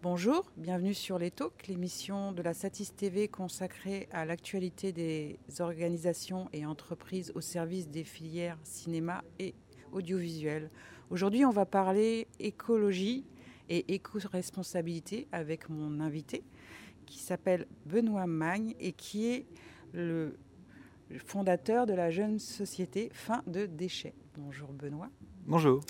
Bonjour, bienvenue sur Les Talks, l'émission de la Satis TV consacrée à l'actualité des organisations et entreprises au service des filières cinéma et audiovisuel. Aujourd'hui, on va parler écologie et éco-responsabilité avec mon invité qui s'appelle Benoît Magne et qui est le fondateur de la jeune société Fin de déchets. Bonjour Benoît. Bonjour.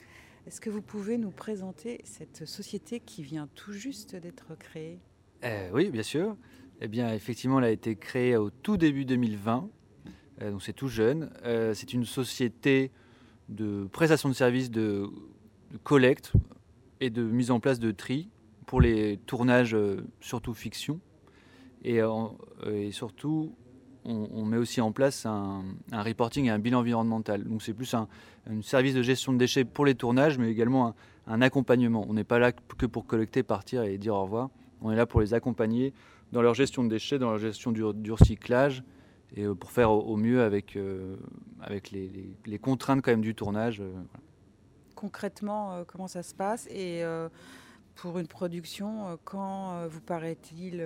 Est-ce que vous pouvez nous présenter cette société qui vient tout juste d'être créée? Euh, Oui, bien sûr. Eh bien, effectivement, elle a été créée au tout début 2020, euh, donc c'est tout jeune. Euh, c'est une société de prestation de services de, collecte et de mise en place de tri pour les tournages, surtout fiction, et, et surtout on, met aussi en place un, reporting et un bilan environnemental. Donc c'est plus un, service de gestion de déchets pour les tournages, mais également un, accompagnement. On n'est pas là que pour collecter, partir et dire au revoir. On est là pour les accompagner dans leur gestion de déchets, dans leur gestion du, recyclage, et euh, pour faire au, mieux avec, euh, les, contraintes quand même du tournage. Euh, Concrètement, comment ça se passe Et pour une production, quand vous paraît-il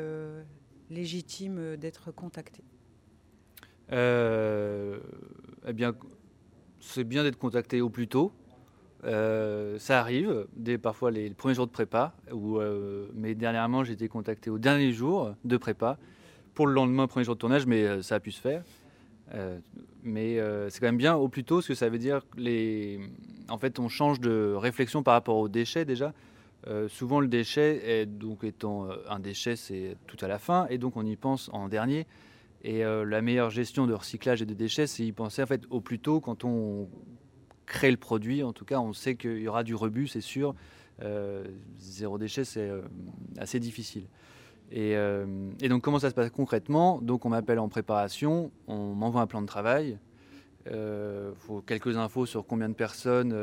légitime d'être contacté? Eh bien, c'est bien d'être contacté au plus tôt. Euh, ça arrive, dès parfois les, premiers jours de prépa, euh, mais dernièrement j'ai été contacté au dernier jour de prépa pour le lendemain, premier jour de tournage, mais ça a pu se faire. mais c'est quand même bien au plus tôt, parce que ça veut dire les... en fait on change de réflexion par rapport aux déchets déjà. souvent le déchet, est, donc étant un déchet, c'est tout à la fin, et donc on y pense en dernier. Et euh, la meilleure gestion de recyclage et de déchets, c'est y penser en fait au plus tôt quand on crée le produit. En tout cas, on sait qu'il y aura du rebut, c'est sûr. Euh, zéro déchet, c'est euh, assez difficile. Et, donc, comment ça se passe concrètement? Donc, on m'appelle en préparation, on m'envoie un plan de travail. Il faut quelques infos sur combien de personnes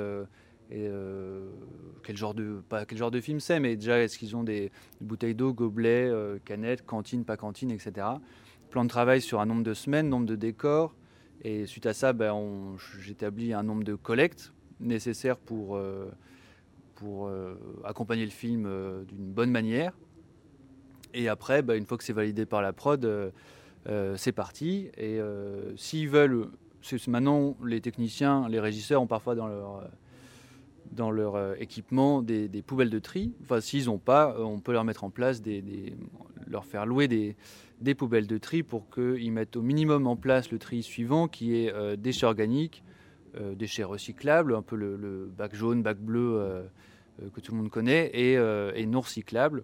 quel genre de pas quel genre de film c'est, mais déjà est-ce qu'ils ont des bouteilles d'eau, gobelets, canettes, cantine, pas cantine, etc plan de travail sur un nombre de semaines, nombre de décors. Et suite à ça, ben, j'établis un nombre de collectes nécessaires pour, euh, euh, accompagner le film euh, d'une bonne manière. Et après, ben, une fois que c'est validé par la prod, c'est parti. Et s'ils veulent, maintenant les techniciens, les régisseurs ont parfois dans leur équipement des, poubelles de tri. Enfin, s'ils n'ont pas, on peut leur mettre en place des leur faire louer des, poubelles de tri pour qu'ils mettent au minimum en place le tri suivant qui est euh, déchets organiques, euh, déchets recyclables, un peu le, bac jaune, bac bleu euh, que tout le monde connaît, et, non recyclables.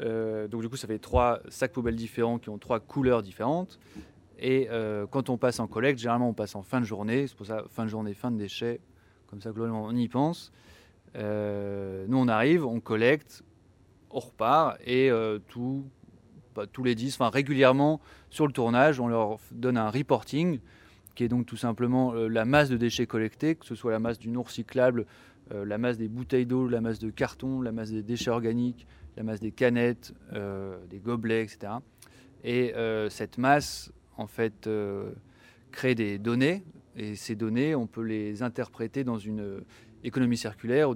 donc du coup ça fait trois sacs poubelles différents qui ont trois couleurs différentes. Et quand on passe en collecte, généralement on passe en fin de journée, c'est pour ça fin de journée, fin de déchets, comme ça globalement on y pense. nous on arrive, on collecte, on repart et tout tous les 10, enfin régulièrement sur le tournage, on leur donne un reporting qui est donc tout simplement euh, la masse de déchets collectés, que ce soit la masse du non recyclable, euh, la masse des bouteilles d'eau, la masse de carton, la masse des déchets organiques, la masse des canettes, euh, des gobelets, etc. Et cette masse, en fait, crée des données, et ces données, on peut les interpréter dans une économie circulaire ou,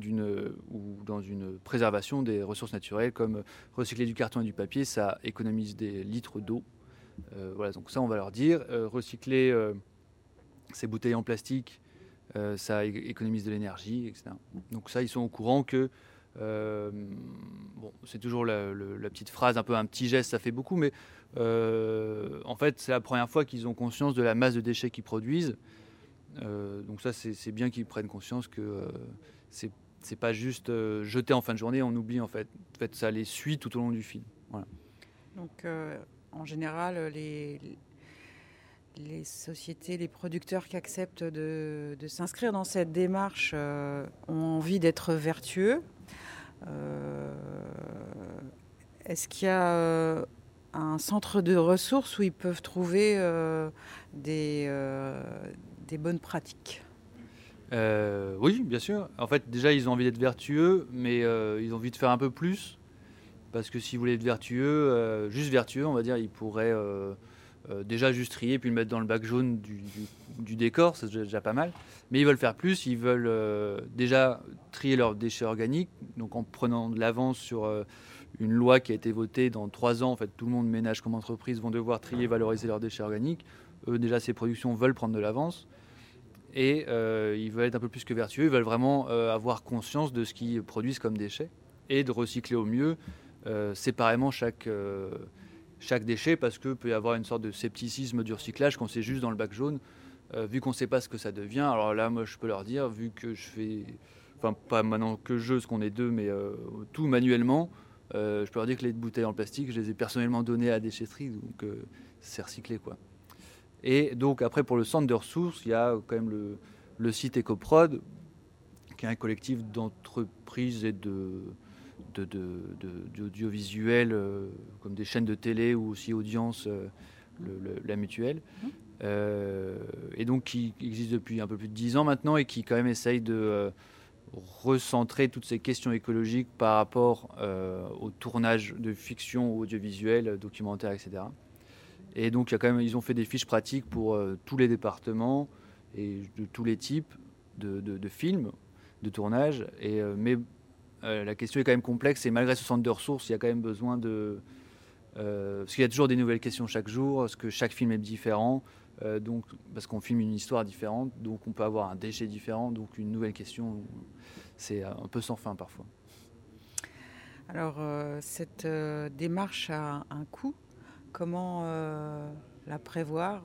dans une préservation des ressources naturelles, comme recycler du carton et du papier, ça économise des litres d'eau. Euh, voilà, donc ça, on va leur dire. Euh, recycler euh, ces bouteilles en plastique, ça économise de l'énergie, etc. Donc ça, ils sont au courant que bon, c'est toujours la, petite phrase, un peu un petit geste, ça fait beaucoup, mais en fait, c'est la première fois qu'ils ont conscience de la masse de déchets qu'ils produisent. Euh, donc ça, c'est bien qu'ils prennent conscience que euh, c'est c'est pas juste euh, jeter en fin de journée, on oublie en fait. En fait, ça les suit tout au long du film. Donc, en général, les, sociétés, les producteurs qui acceptent de s'inscrire dans cette démarche ont envie d'être vertueux. Est-ce qu'il y a un centre de ressources où ils peuvent trouver des, des bonnes pratiques euh, Oui, bien sûr. En fait, déjà, ils ont envie d'être vertueux, mais euh, ils ont envie de faire un peu plus. Parce que s'ils voulaient être vertueux, euh, juste vertueux, on va dire, ils pourraient déjà juste trier puis le mettre dans le bac jaune du, décor, c'est déjà pas mal. Mais ils veulent faire plus, ils veulent déjà trier leurs déchets organiques, donc en prenant de l'avance sur une loi qui a été votée dans trois ans. En fait, tout le monde, ménage comme entreprise, vont devoir trier valoriser leurs déchets organiques. Eux, déjà, ces productions veulent prendre de l'avance. Et ils veulent être un peu plus que vertueux, ils veulent vraiment avoir conscience de ce qu'ils produisent comme déchets et de recycler au mieux euh, séparément chaque, euh, chaque déchet parce qu'il peut y avoir une sorte de scepticisme du recyclage quand c'est juste dans le bac jaune. Euh, vu qu'on ne sait pas ce que ça devient, alors là, moi, je peux leur dire, vu que je fais, enfin, pas maintenant que je, ce qu'on est deux, mais tout manuellement, je peux leur dire que les bouteilles en plastique, je les ai personnellement données à la déchetterie, donc c'est recyclé, quoi. Et donc, après, pour le centre de ressources, il y a quand même le, le site EcoProd, qui est un collectif d'entreprises et de, d'audiovisuel, de, euh, comme des chaînes de télé ou aussi audience, euh, la mutuelle. Mmh. Euh, et donc qui existe depuis un peu plus de dix ans maintenant et qui quand même essaye de recentrer toutes ces questions écologiques par rapport au tournage de fiction audiovisuelle, documentaire, etc. Et donc ils ont fait des fiches pratiques pour tous les départements et de tous les types de, films de tournage. Et, mais euh, la question est quand même complexe et malgré ce centre de ressources, il y a quand même besoin de... Euh, parce qu'il y a toujours des nouvelles questions chaque jour, parce que chaque film est différent, euh, donc, parce qu'on filme une histoire différente, donc on peut avoir un déchet différent, donc une nouvelle question, c'est un peu sans fin parfois. Alors, cette démarche a un coût. Comment la prévoir?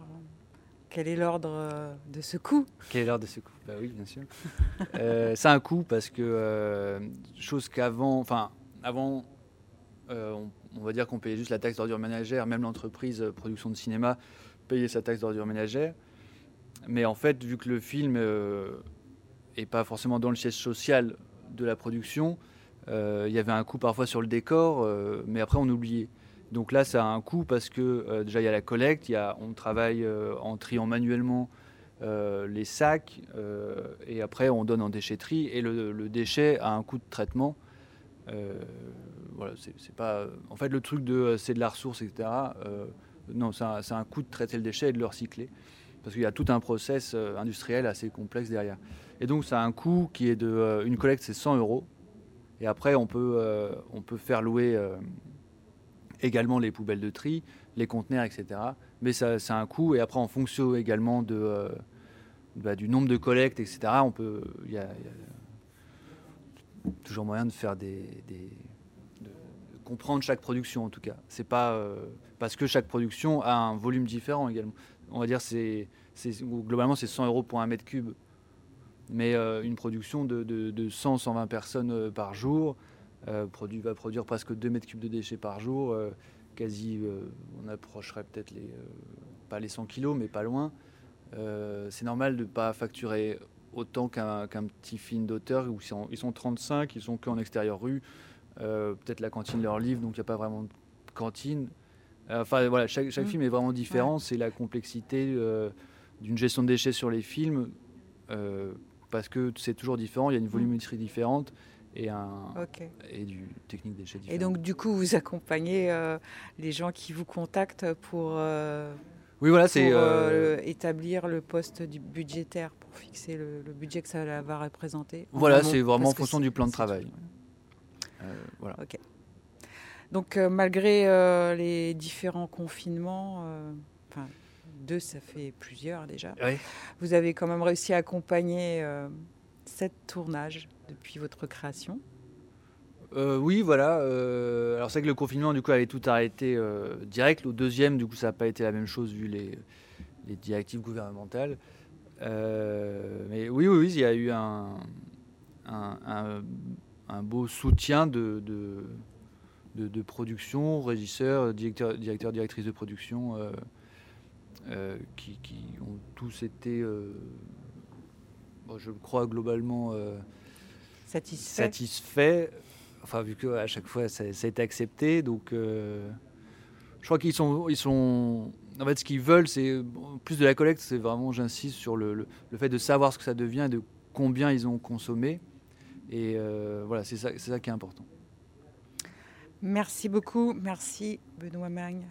Quel est l'ordre euh, de ce coup? Quel est l'ordre de ce coup? Bah oui, bien sûr. euh, c'est un coût parce que, euh, chose qu'avant, enfin, avant, euh, on, va dire qu'on payait juste la taxe d'ordure ménagère, même l'entreprise production de cinéma payait sa taxe d'ordure ménagère. Mais en fait, vu que le film n'est pas forcément dans le siège social de la production, il y avait un coût parfois sur le décor, mais après on oubliait. Donc là, ça a un coût parce que euh, déjà, il y a la collecte, y a, on travaille euh, en triant manuellement euh, les sacs et après, on donne en déchetterie et le, déchet a un coût de traitement. voilà, c'est pas. En fait, le truc de c'est de la ressource, etc. non, c'est un, un, coût de traiter le déchet et de le recycler parce qu'il y a tout un process industriel assez complexe derrière. Et donc, ça a un coût qui est de. une collecte, c'est 100 euros. Et après, on peut, on peut faire louer également les poubelles de tri, les conteneurs, etc. Mais ça, a un coût et après en fonction également de, euh, bah, du nombre de collectes, etc. On peut, il y, a toujours moyen de faire des, de comprendre chaque production en tout cas. C'est pas euh, parce que chaque production a un volume différent également. On va dire c'est, globalement c'est 100 euros pour un mètre cube, mais euh, une production de, de 100-120 personnes par jour euh, produit, va produire presque 2 mètres cubes de déchets par jour. Euh, quasi, euh, on approcherait peut-être les, pas les 100 kilos, mais pas loin. c'est normal de ne pas facturer autant qu'un petit film d'auteur où ils sont, 35, ils sont qu'en extérieur rue. peut-être la cantine leur livre, donc il n'y a pas vraiment de cantine. Enfin voilà, chaque, mmh. film est vraiment différent. C'est la complexité d'une gestion de déchets sur les films, parce que c'est toujours différent, il y a une mmh. volumétrie différente et, un, et du technique déchets Et donc, du coup, vous accompagnez euh, les gens qui vous contactent pour, euh, oui, voilà, c'est euh, établir le poste du budgétaire, pour fixer le, budget que ça va représenter. Voilà, c'est vraiment en fonction du plan de travail. voilà. Ok. Donc, malgré les différents confinements, enfin, deux, ça fait plusieurs déjà, vous avez quand même réussi à accompagner sept tournages depuis votre création euh, oui, voilà. Euh, alors c'est que le confinement, du coup, avait tout arrêté euh, direct. Le deuxième, du coup, ça n'a pas été la même chose vu les, directives gouvernementales. mais oui, oui, il y a eu un, beau soutien de, production, régisseurs, directeurs, directeur, directrices de production, qui, ont tous été, je crois, globalement satisfait. Enfin, vu qu'à chaque fois ça, a été accepté, donc euh, je crois qu'ils sont, ils sont. En fait, ce qu'ils veulent, c'est plus de la collecte. C'est vraiment, j'insiste sur le, le, fait de savoir ce que ça devient et de combien ils ont consommé. Et euh, voilà, c'est ça, ça qui est important. Merci beaucoup. Merci, Benoît Magne.